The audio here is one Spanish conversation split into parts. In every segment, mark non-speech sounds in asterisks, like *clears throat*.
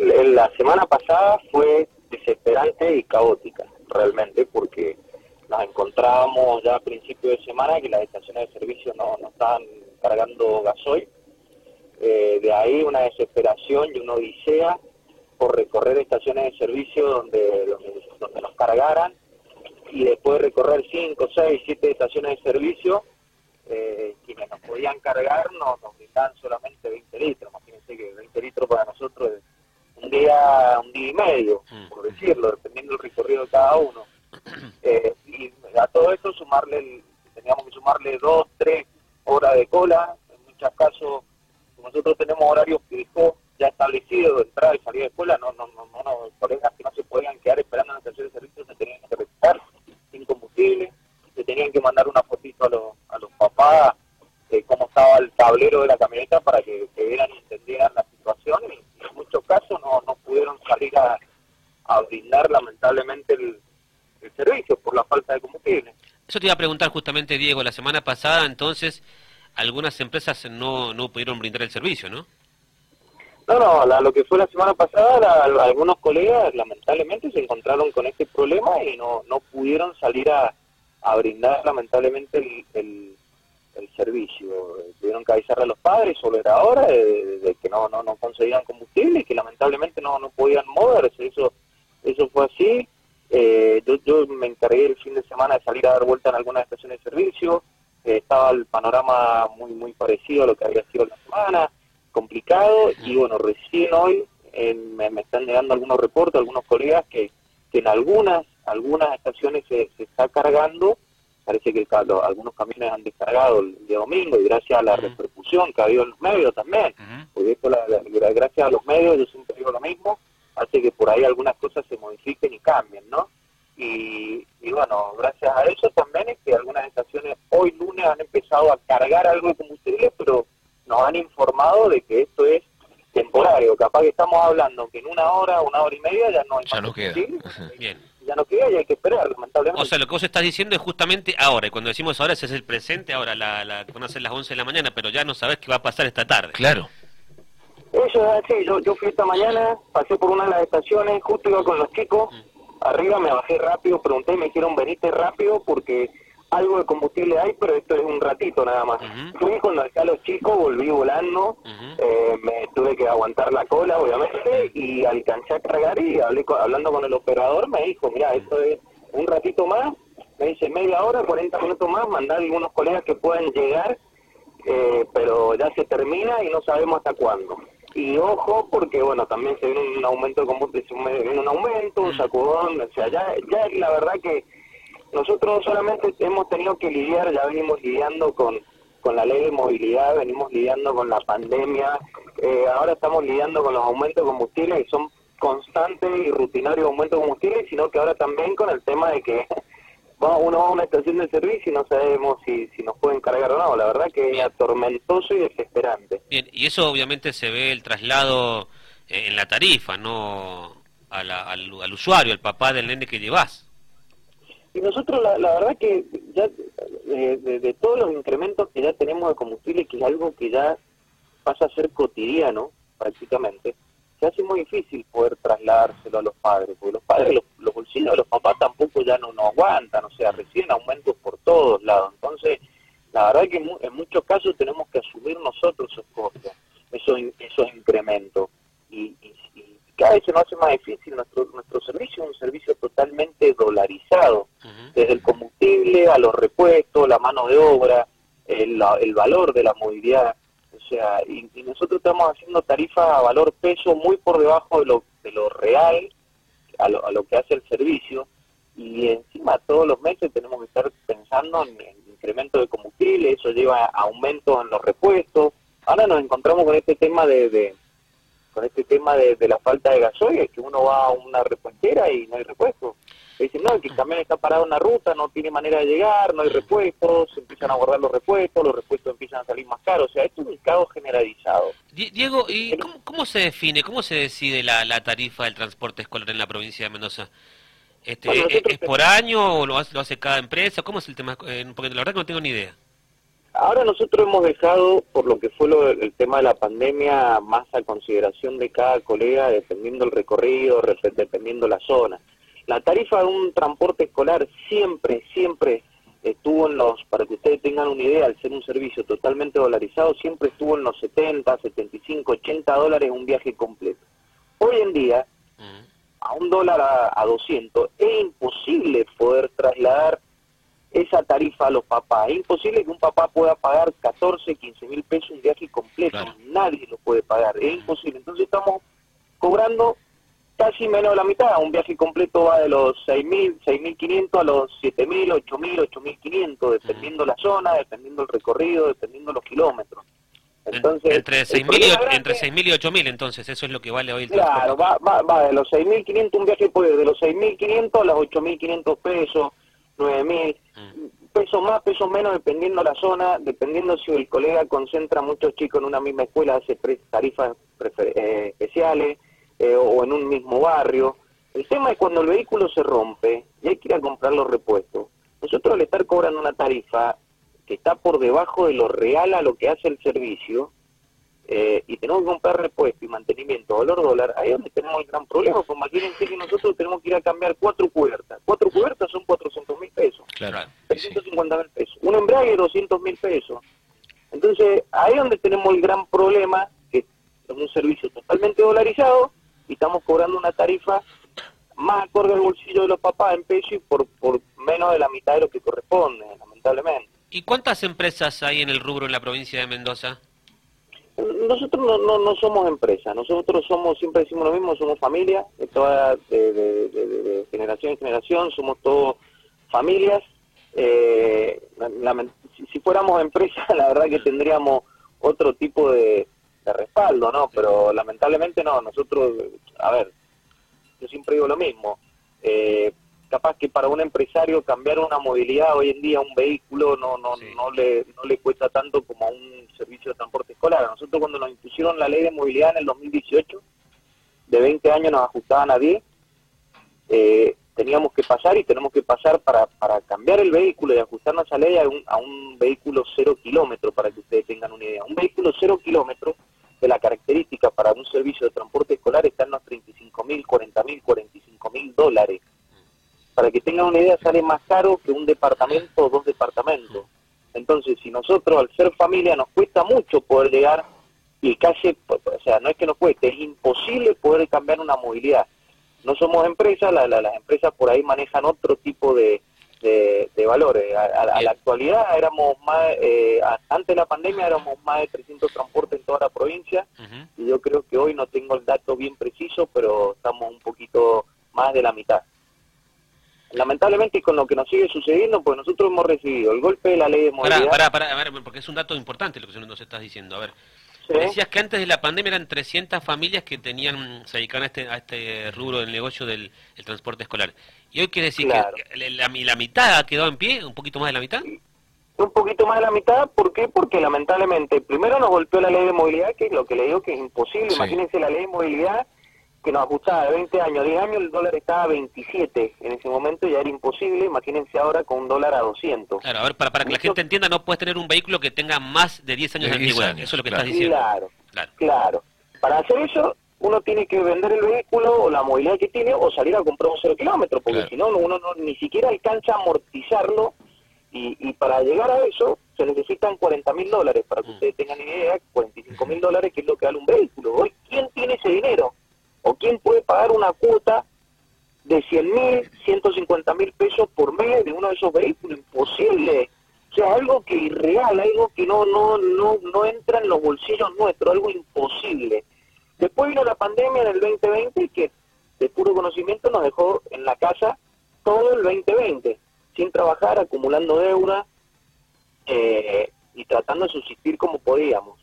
la semana pasada fue desesperante y caótica, realmente, porque nos encontrábamos ya a principio de semana que las estaciones de servicio no, no estaban cargando gasoil. Eh, de ahí una desesperación y una odisea por recorrer estaciones de servicio donde, donde, nos cargaran y después recorrer 5, 6, 7 estaciones de servicio, eh, quienes nos podían cargar nos, nos solamente 20 litros. Imagínense que 20 litros para nosotros es un día, un día y medio, mm. por decirlo, dependiendo del recorrido de cada uno. *clears throat* Eh, y a todo eso sumarle, teníamos que sumarle dos, tres horas de cola. En muchos casos, nosotros tenemos horarios fijos ya establecidos de entrada y salida de escuela, no, no, no, no, colegas que no se podían quedar esperando en la de servicio se tenían que retirar sin combustible, se tenían que mandar una fotito a los, a los papás de cómo estaba el tablero de la camioneta para que, que vieran y entendieran la situación y, muchos casos no, no pudieron salir a, a brindar lamentablemente el, el servicio por la falta de combustible. Eso te iba a preguntar justamente, Diego, la semana pasada entonces algunas empresas no, no pudieron brindar el servicio, ¿no? No, no, lo que fue la semana pasada, algunos colegas lamentablemente se encontraron con este problema y no, no pudieron salir a, a brindar lamentablemente el, el, servicio. Tuvieron que avisarle a los padres sobre la hora de, que no, no, no conseguían combustible y que lamentablemente no, no podían moverse. Eso, eso fue así. Eh, yo, yo me encargué el fin de semana de salir a dar vuelta en algunas estaciones de servicio. Eh, estaba el panorama muy muy parecido a lo que había sido la semana, complicado. Y bueno, recién hoy me, están llegando algunos reportes, algunos colegas, que, que en algunas algunas estaciones se, se está cargando. Parece que algunos camiones han descargado el día domingo y gracias a la repercusión que ha habido en los medios también, porque esto, gracias a los medios, yo siempre digo lo mismo, hace que por ahí algunas cosas se modifiquen y cambien, ¿no? Y, bueno, gracias a eso también es que algunas estaciones hoy lunes han empezado a cargar algo de combustible, pero nos han informado de que esto es temporario. Capaz que estamos hablando que en una hora, una hora y media ya no hay ya no queda. Bien. Ya no queda y hay que esperar, lamentablemente. O sea, lo que vos estás diciendo es justamente ahora, y cuando decimos ahora ese es el presente, ahora la, la, van a ser las 11 de la mañana, pero ya no sabes qué va a pasar esta tarde. Claro. Eso es así, yo, yo fui esta mañana, pasé por una de las estaciones, justo iba con los chicos, mm. arriba me bajé rápido, pregunté y me dijeron venite rápido porque algo de combustible hay, pero esto es un ratito nada más. Fui cuando dejé a los chicos, volví volando, eh, me tuve que aguantar la cola obviamente y alcancé a cargar y hablé hablando con el operador me dijo, mira, esto es un ratito más, me dice media hora, 40 minutos más, mandar algunos colegas que pueden llegar, eh, pero ya se termina y no sabemos hasta cuándo. Y ojo, porque bueno, también se viene un aumento de combustible, viene un aumento, un sacudón, o sea, ya, ya la verdad que nosotros solamente hemos tenido que lidiar, ya venimos lidiando con, con la ley de movilidad, venimos lidiando con la pandemia, eh, ahora estamos lidiando con los aumentos de combustible y son constantes y rutinarios aumentos de combustible, sino que ahora también con el tema de que *laughs* uno va a una estación de servicio y no sabemos si, si nos pueden cargar o no. La verdad que es atormentoso y desesperante. Bien, y eso obviamente se ve el traslado eh, en la tarifa, no al, al, usuario, al papá del nene que llevas. Y nosotros, la, la verdad que ya de, todos los incrementos que ya tenemos de combustible, que es algo que ya pasa a ser cotidiano prácticamente, se hace muy difícil poder trasladárselo a los padres, porque los padres, los, los bolsillos de los papás tampoco ya no, no aguantan, o sea, reciben aumentos por todos lados. Entonces, la verdad que en, muchos casos tenemos que asumir nosotros esos costos, esos, esos incrementos. Y, y, cada vez se nos hace más difícil nuestro, nuestro servicio, un servicio totalmente dolarizado, desde el combustible a los repuestos, la mano de obra, el, el valor de la movilidad. O sea, y, nosotros estamos haciendo tarifa a valor peso muy por debajo de lo, de lo real, a lo, a lo que hace el servicio, y encima todos los meses tenemos que estar pensando en, incremento de combustible, eso lleva a aumento en los repuestos. Ahora nos encontramos con este tema de con este tema de, la falta de gasoil, que uno va a una repuestera y no hay repuesto. Dicen, no, que el camión está parado en una ruta, no tiene manera de llegar, no hay repuestos, empiezan a guardar los repuestos, los repuestos empiezan a salir más caros. O sea, esto es un caos generalizado. Diego, ¿y cómo, se define, cómo se decide la, tarifa del transporte escolar en la provincia de Mendoza? Este, ¿Es por año o lo hace, lo hace cada empresa? ¿Cómo es el tema? Eh, porque la verdad que no tengo ni idea. ahora nosotros hemos dejado, por lo que fue lo, el tema de la pandemia, más a consideración de cada colega, dependiendo el recorrido, dependiendo la zona. La tarifa de un transporte escolar siempre, siempre estuvo en los, para que ustedes tengan una idea, al ser un servicio totalmente dolarizado, siempre estuvo en los 70, 75, 80 dólares un viaje completo. Hoy en día, mm. a un dólar a, a 200, es imposible poder trasladar esa tarifa a los papás. Es imposible que un papá pueda pagar 14, 15 mil pesos un viaje completo. Nadie lo puede pagar. Es imposible. Entonces estamos cobrando casi menos de la mitad. Un viaje completo va de los 6.000, 6.500 a los 7.000, 8.000, 8.500, dependiendo la zona, dependiendo el recorrido, dependiendo los kilómetros. Entonces, entre 6.000 y, entre 6.000 y 8.000 entonces, eso es lo que vale hoy el Claro, va, va, va de los 6.500, un viaje puede de los 6.500 a los 8.500 pesos, 9.000, mm. pesos más, pesos menos, dependiendo la zona, dependiendo si el colega concentra muchos chicos en una misma escuela, hace tarifas eh, especiales, eh, o en un mismo barrio. El tema es cuando el vehículo se rompe y hay que ir a comprar los repuestos. Nosotros al estar cobrando una tarifa que está por debajo de lo real a lo que hace el servicio, eh, y tenemos que comprar repuesto y mantenimiento valor dólar, ahí es donde tenemos el gran problema, porque imagínense que nosotros tenemos que ir a cambiar cuatro cubiertas. Cuatro cubiertas son 400 mil pesos. Claro. 350 mil pesos. Un embrague 200 mil pesos. Entonces, ahí es donde tenemos el gran problema, que es un servicio totalmente dolarizado estamos cobrando una tarifa más acorde al bolsillo de los papás en pesos y por, por menos de la mitad de lo que corresponde, lamentablemente. ¿Y cuántas empresas hay en el rubro en la provincia de Mendoza? Nosotros no, no, no, somos empresa, nosotros somos, siempre decimos lo mismo, somos familia, de, toda, de, generación en generación, somos todos familias. Eh, si, fuéramos empresa, *laughs* la verdad que tendríamos otro tipo de, respaldo, ¿no? Pero lamentablemente no, nosotros, a ver, yo siempre digo lo mismo, eh, capaz que para un empresario cambiar una movilidad hoy en día un vehículo no no no le no le cuesta tanto como a un servicio de transporte escolar. Nosotros cuando nos impusieron la ley de movilidad en el 2018, de 20 años nos ajustaban a 10, eh, teníamos que pasar y tenemos que pasar para, para cambiar el vehículo y ajustarnos a esa ley a un, a un vehículo cero kilómetro, para que ustedes tengan una idea. Un vehículo cero kilómetro de la característica para un servicio de transporte escolar está en los 35 mil, 40 mil, 45 mil dólares para sale más caro que un departamento o dos departamentos. Entonces, si nosotros, al ser familia, nos cuesta mucho poder llegar y casi, o sea, no es que nos cueste, es imposible poder cambiar una movilidad. No somos empresas, las empresas por ahí manejan otro tipo de, de, valores. A, la actualidad éramos más, eh, antes de la pandemia éramos más de 300 transportes en toda la provincia y yo creo que hoy no tengo el dato bien preciso, pero estamos un poquito más de la mitad lamentablemente con lo que nos sigue sucediendo, pues nosotros hemos recibido el golpe de la ley de movilidad. Pará, pará, a ver, porque es un dato importante lo que nos estás diciendo. A ver, decías que antes de la pandemia eran 300 familias que tenían se dedicaban a este, a este rubro del negocio del transporte escolar. Y hoy quiere decir que la, la, mitad ha quedado en pie, un poquito más de la mitad. Un poquito más de la mitad, ¿por qué? Porque lamentablemente primero nos golpeó la ley de movilidad, que es lo que le digo que es imposible. Imagínense la ley de movilidad que nos ajustaba de 20 años a 10 años, el dólar estaba a 27 en ese momento, ya era imposible, imagínense ahora con un dólar a 200. Claro, a ver, para, para que la gente entienda, no puedes tener un vehículo que tenga más de 10 años de, antigüedad, eso es lo que estás diciendo. Claro, claro, Para hacer eso, uno tiene que vender el vehículo o la movilidad que tiene o salir a comprar un cero kilómetro, porque si no, uno no, ni siquiera alcanza a amortizarlo y, y para llegar a eso se necesitan 40 mil dólares, para que mm. ustedes tengan idea, 45 mil dólares que es lo que vale un vehículo. Hoy, ¿quién tiene ese dinero? ¿O quién puede pagar una cuota de 100 mil, 150 mil pesos por mes de uno de esos vehículos? Imposible. O sea, algo que irreal, algo que no, no, no, no entra en los bolsillos nuestros, algo imposible. Después vino la pandemia en el 2020 que de puro conocimiento nos dejó en la casa todo el 2020, sin trabajar, acumulando deuda eh, y tratando de subsistir como podíamos.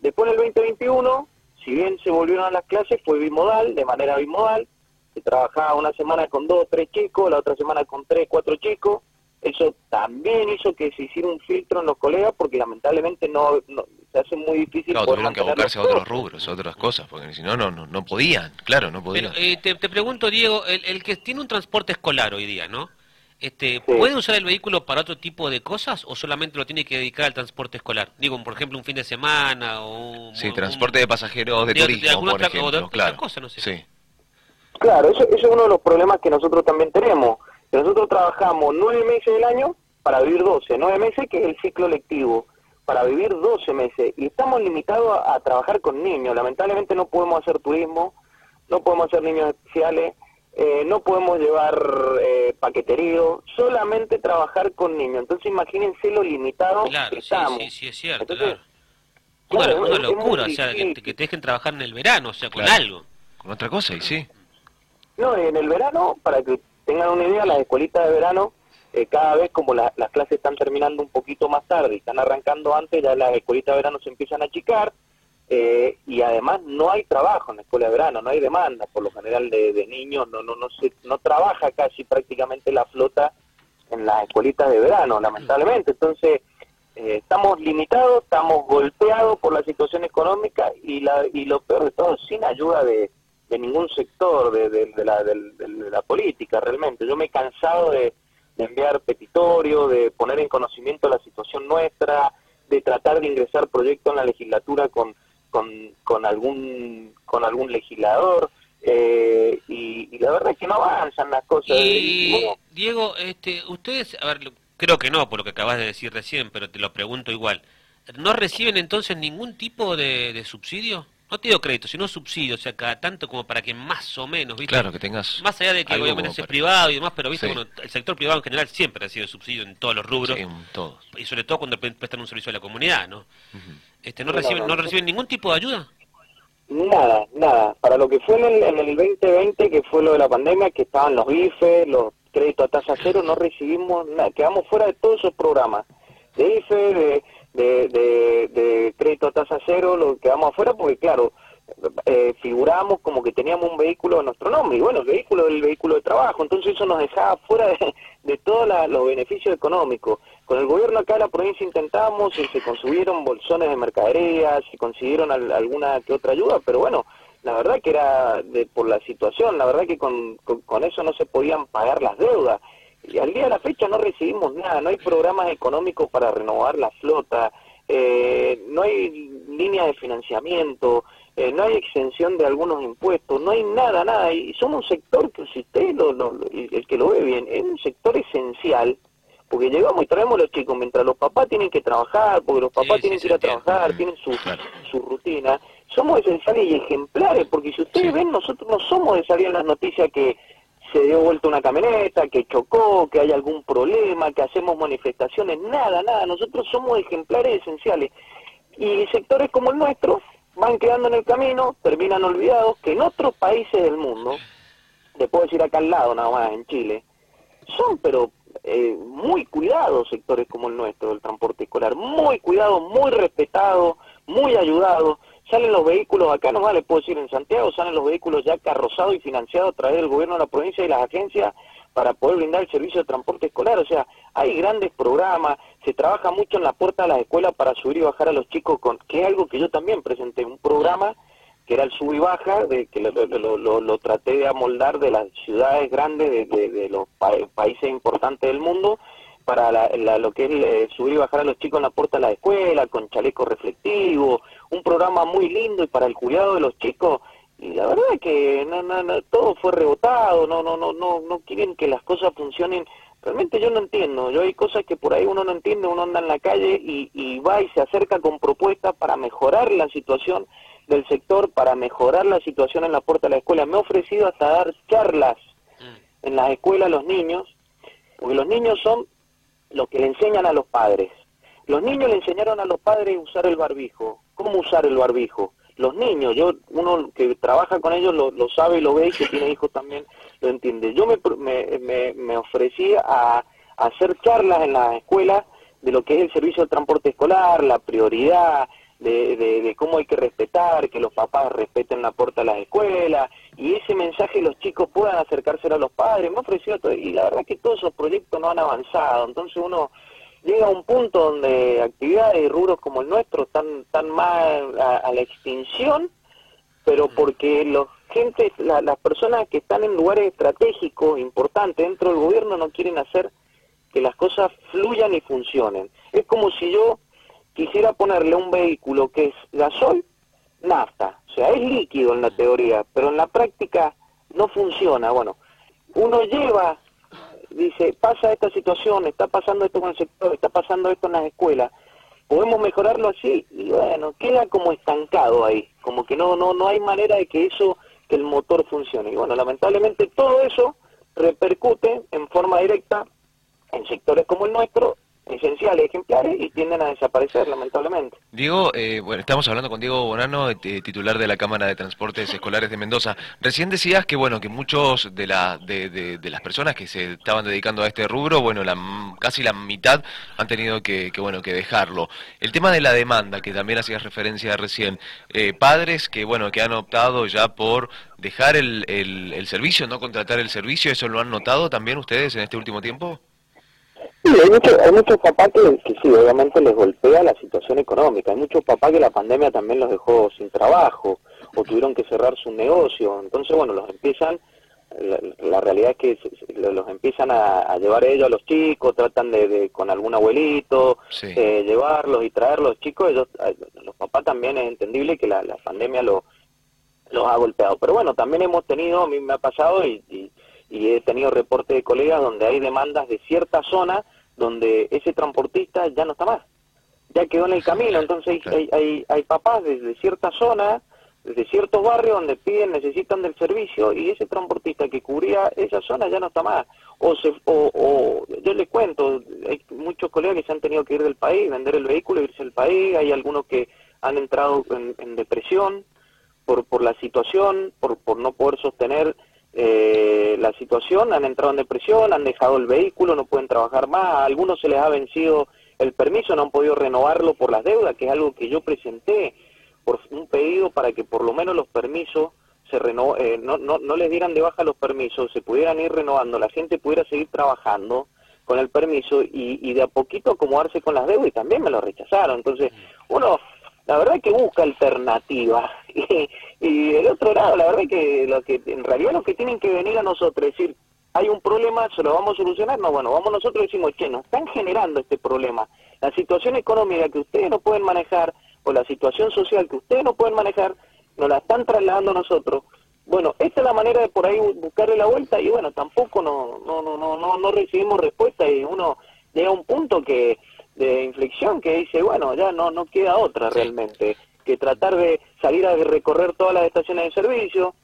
Después en el 2021 si bien se volvieron a las clases, fue bimodal, de manera bimodal. Se trabajaba una semana con dos o tres chicos, la otra semana con tres, cuatro chicos. Eso también hizo que se hiciera un filtro en los colegas porque lamentablemente no, se hace muy difícil. Claro, tuvieron que abocarse a otros rubros, a otras cosas, porque si no, no, no, podían, claro, no podían. Eh, te, pregunto, Diego, el, el, que tiene un transporte escolar hoy día, ¿no? Este, ¿puede usar el vehículo para otro tipo de cosas o solamente lo tiene que dedicar al transporte escolar? Digo, por ejemplo, un fin de semana o... Sí, transporte de pasajeros de, turismo, por ejemplo, claro. Cosa, no sé. Sí. Claro, eso, es uno de los problemas que nosotros también tenemos. Que nosotros trabajamos nueve meses del año para vivir doce, nueve meses que es el ciclo lectivo, para vivir doce meses. Y estamos limitados a trabajar con niños. Lamentablemente no podemos hacer turismo, no podemos hacer niños especiales eh, no podemos llevar eh, paqueterío, solamente trabajar con niños. Entonces imagínense lo limitado que estamos. Sí, sí, es cierto, claro. una, locura, o sea, que, te dejen trabajar en el verano, o sea, con algo. Con otra cosa, y sí. No, en el verano, para que tengan una idea, las escuelitas de verano, eh, cada vez como las clases están terminando un poquito más tarde y están arrancando antes, ya las escuelitas de verano se empiezan a achicar, eh, y además no hay trabajo en la escuela de verano, no hay demanda por lo general de, niños, no no no se, no trabaja casi prácticamente la flota en las escuelitas de verano, lamentablemente. Entonces eh, estamos limitados, estamos golpeados por la situación económica y la y lo peor de todo sin ayuda de, de ningún sector de, de, la, de, la política realmente. Yo me he cansado de, enviar petitorio, de poner en conocimiento la situación nuestra, de tratar de ingresar proyectos en la legislatura con con, con algún con algún legislador eh, y, la verdad es que no avanzan las cosas. Y, Diego, este, ustedes, a ver, creo que no, por lo que acabas de decir recién, pero te lo pregunto igual. ¿No reciben entonces ningún tipo de, subsidio? No te digo crédito, sino subsidio, o sea, cada tanto como para que más o menos, ¿viste? Claro, que tengas. Más allá de que obviamente es privado y demás, pero viste, bueno, el sector privado en general siempre ha sido subsidio en todos los rubros. todos. Y sobre todo cuando prestan un servicio a la comunidad, ¿no? este, ¿no, reciben, no, reciben ningún tipo de ayuda? Nada, nada. Para lo que fue en el, en el 2020, que fue lo de la pandemia, que estaban los IFE, los créditos a tasa cero, no recibimos nada. Quedamos fuera de todos esos programas. De IFE, de, de, de, crédito a tasa cero, lo quedamos afuera porque, claro, eh, figuramos como que teníamos un vehículo a nuestro nombre, y bueno, el vehículo del vehículo de trabajo, entonces eso nos dejaba fuera de, de todos los beneficios económicos. Con el gobierno acá de la provincia intentamos, y se consiguieron bolsones de mercadería, se consiguieron alguna que otra ayuda, pero bueno, la verdad que era de, por la situación, la verdad que con, con, eso no se podían pagar las deudas. Y al día de la fecha no recibimos nada, no hay programas económicos para renovar la flota, eh, no hay línea de financiamiento, eh, no hay exención de algunos impuestos, no hay nada, nada. Y somos un sector que, si usted, lo, el que lo ve bien, es un sector esencial porque llegamos y traemos a los chicos mientras los papás tienen que trabajar, porque los papás tienen que ir a trabajar, tienen su, su rutina, somos esenciales y ejemplares, porque si ustedes ven, nosotros no somos de salir en las noticias que se dio vuelta una camioneta, que chocó, que hay algún problema, que hacemos manifestaciones, nada, nada, nosotros somos ejemplares esenciales. Y sectores como el nuestro van quedando en el camino, terminan olvidados, que en otros países del mundo, te puedo decir acá al lado nada más, en Chile, son pero eh, muy cuidados sectores como el nuestro, del transporte escolar, muy cuidado, muy respetado, muy ayudado. Salen los vehículos, acá nomás les puedo decir, en Santiago salen los vehículos ya carrozados y financiados a través del gobierno de la provincia y las agencias para poder brindar el servicio de transporte escolar. O sea, hay grandes programas, se trabaja mucho en la puerta de las escuelas para subir y bajar a los chicos, con que es algo que yo también presenté, un programa que era el sub y baja, de, que lo, lo, traté de amoldar de las ciudades grandes, de, los países importantes del mundo, para lo que es eh, subir y bajar a los chicos en la puerta de la escuela, con chaleco reflectivo, un programa muy lindo y para el cuidado de los chicos, y la verdad es que no, no, todo fue rebotado, no, no, no, no, no quieren que las cosas funcionen. Realmente yo no entiendo, yo hay cosas que por ahí uno no entiende, uno anda en la calle y, y va y se acerca con propuestas para mejorar la situación del sector para mejorar la situación en la puerta de la escuela. Me he ofrecido hasta dar charlas mm. en las escuelas a los niños, porque los niños son los que le enseñan a los padres. Los niños le enseñaron a los padres usar el barbijo. ¿Cómo usar el barbijo? Los niños, yo uno que trabaja con ellos lo, sabe y lo ve y que tiene hijos también lo entiende. Yo me, me, me, ofrecí a, a hacer charlas en las escuelas de lo que es el servicio de transporte escolar, la prioridad, de, de, cómo hay que respetar, que los papás respeten la puerta de las escuelas, y ese mensaje los chicos puedan acercarse a los padres. Me ofreció todo, y la verdad que todos esos proyectos no han avanzado, entonces uno llega a un punto donde actividades y rubros como el nuestro están, tan más a, la extinción, pero porque los gente, las personas que están en lugares estratégicos importantes dentro del gobierno no quieren hacer que las cosas fluyan y funcionen. Es como si yo quisiera ponerle un vehículo que es gasol, nafta. O sea, es líquido en la teoría, pero en la práctica no funciona. Bueno, uno lleva, dice, pasa esta situación, está pasando esto con el sector, está pasando esto en las escuelas, podemos mejorarlo así, y bueno, queda como estancado ahí, como que no, no, no hay manera de que eso, que el motor funcione. Y bueno, lamentablemente todo eso repercute en forma directa en sectores como el nuestro esenciales, ejemplares, y tienden a desaparecer, lamentablemente. Diego, eh, bueno, estamos hablando con Diego Bonano, eh, titular de la Cámara de Transportes Escolares de Mendoza. Recién decías que, bueno, que muchos de, la, de, de, las personas que se estaban dedicando a este rubro, bueno, la, casi la mitad han tenido que, que, bueno, que dejarlo. El tema de la demanda, que también hacías referencia recién, eh, padres que, bueno, que han optado ya por dejar el, el, el servicio, no contratar el servicio, ¿eso lo han notado también ustedes en este último tiempo? Sí, hay, muchos papás que, sí, obviamente les golpea la situación económica. Hay muchos papás que la pandemia también los dejó sin trabajo o tuvieron que cerrar su negocio. Entonces, bueno, los empiezan, la, realidad es que los empiezan a, llevar ellos a los chicos, tratan de, con algún abuelito, eh, llevarlos y traerlos. Chicos, ellos, los papás también es entendible que la, pandemia lo, los ha golpeado. Pero bueno, también hemos tenido, a mí me ha pasado y, y he tenido reportes de colegas donde hay demandas de cierta zona donde ese transportista ya no está más, ya quedó en el camino, entonces hay, hay, hay papás desde cierta zona, desde ciertos barrios donde piden, necesitan del servicio y ese transportista que cubría esa zona ya no está más. O, se, o, o yo les cuento, hay muchos colegas que se han tenido que ir del país, vender el vehículo irse del país, hay algunos que han entrado en, depresión por, por la situación, por, por no poder sostener eh, la situación, han entrado en depresión, han dejado el vehículo, no pueden trabajar más, a algunos se les ha vencido el permiso, no han podido renovarlo por las deudas, que es algo que yo presenté por un pedido para que por lo menos los permisos se reno eh, no, no, no les dieran de baja los permisos, se pudieran ir renovando, la gente pudiera seguir trabajando con el permiso y, y de a poquito acomodarse con las deudas y también me lo rechazaron. Entonces, uno la verdad que busca alternativas. *laughs* Y, del otro lado, la verdad que, lo que en realidad lo que tienen que venir a nosotros, es decir, hay un problema, se lo vamos a solucionar, no, bueno, vamos nosotros y decimos, che, nos están generando este problema. La situación económica que ustedes no pueden manejar, o la situación social que ustedes no pueden manejar, nos la están trasladando a nosotros. Bueno, esta es la manera de por ahí buscarle la vuelta y bueno, tampoco no, no, no, no, no, no recibimos respuesta y uno llega a un punto que de inflexión que dice, bueno, ya no, no queda otra realmente que tratar de salir a recorrer todas las estaciones de servicio,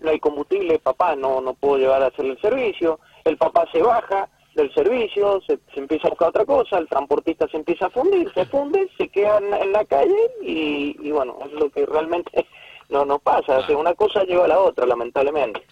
no hay combustible, papá no, no puedo llevar a hacer el servicio, el papá se baja del servicio, se, empieza a buscar otra cosa, el transportista se empieza a fundir, se funde, se queda en, la calle y, bueno, es lo que realmente *laughs* no nos pasa, una cosa lleva a la otra, lamentablemente.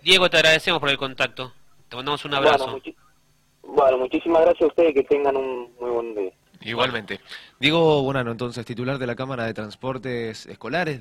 Diego, te agradecemos por el contacto, te mandamos un abrazo. Bueno, muchísimas gracias a ustedes, que tengan un muy buen día. Igualmente. Diego Bonano, entonces, titular de la Cámara de Transportes Escolares de